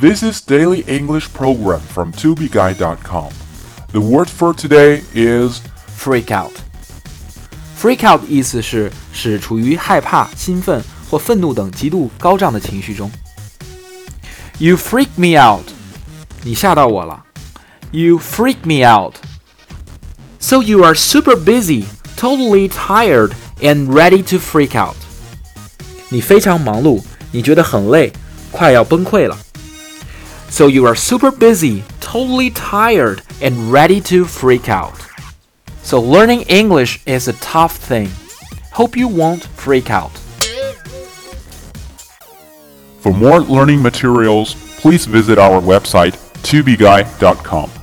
This is Daily English Program from tobeguide.com. The word for today is freak out。freak out 意思是使处于害怕、兴奋或愤怒等极度高涨的情绪中。You freak me out，你吓到我了。You freak me out. So you are super busy, totally tired, and ready to freak out. 你非常忙碌，你觉得很累，快要崩溃了。 So you are super busy, totally tired, and ready to freak out. So learning English is a tough thing. Hope you won't freak out. For more learning materials, please visit our website ToBeGuy.com.